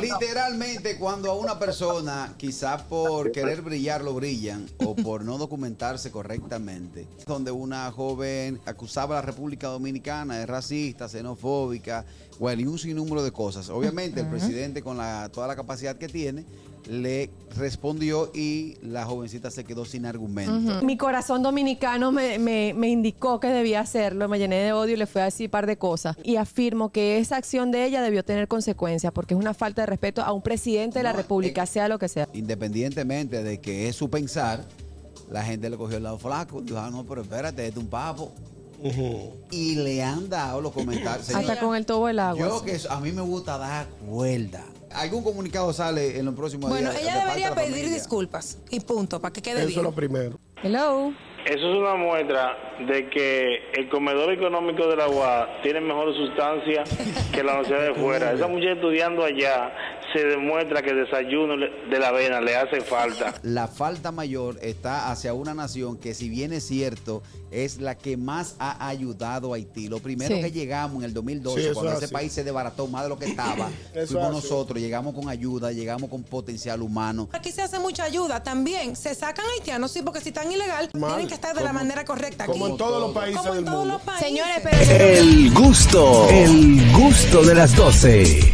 Literalmente, cuando a una persona, quizás por querer brillar, lo brillan, o por no documentarse correctamente, donde una joven acusaba a la República Dominicana de racista, xenofóbica, bueno, y un sinnúmero de cosas. Obviamente, el presidente, con la, toda la capacidad que tiene, le respondió y la jovencita se quedó sin argumento. Mi corazón dominicano me, me- me indicó que debía hacerlo, me llené de odio y le fui a decir un par de cosas. Y afirmo que esa acción de ella debió tener consecuencias porque es una falta de respeto a un presidente de la No, República, eh, sea lo que sea. Independientemente de que es su pensar, la gente le cogió el lado flaco. Dijo, ah, no, pero espérate, este es un papo. Y le han dado los comentarios. Hasta con el tobo del agua. Yo que a mí me gusta dar cuerda. ¿Algún comunicado sale en los próximos Bueno, días? ella de parte debería de pedir familia? disculpas y punto, para que quede Eso bien. es lo primero. Hello. Eso es una muestra de que el comedor económico de la UAS tiene mejor sustancia que la universidad de fuera. Esa mujer estudiando allá se demuestra que el desayuno de la avena le hace falta. La falta mayor está hacia una nación que, si bien es cierto, es la que más ha ayudado a Haití. Lo primero Sí. que llegamos en el 2012, Sí, cuando es ese así. país se desbarató más de lo que estaba, fuimos así. nosotros, llegamos con ayuda, llegamos con potencial humano. Aquí se hace mucha ayuda también. Se sacan haitianos, sí, porque si están ilegal, Mal. tienen que estar de la Como- manera correcta. Como aquí. en todos los países Como en del todos mundo. los países. Señores, pero... El gusto, el gusto de las 12.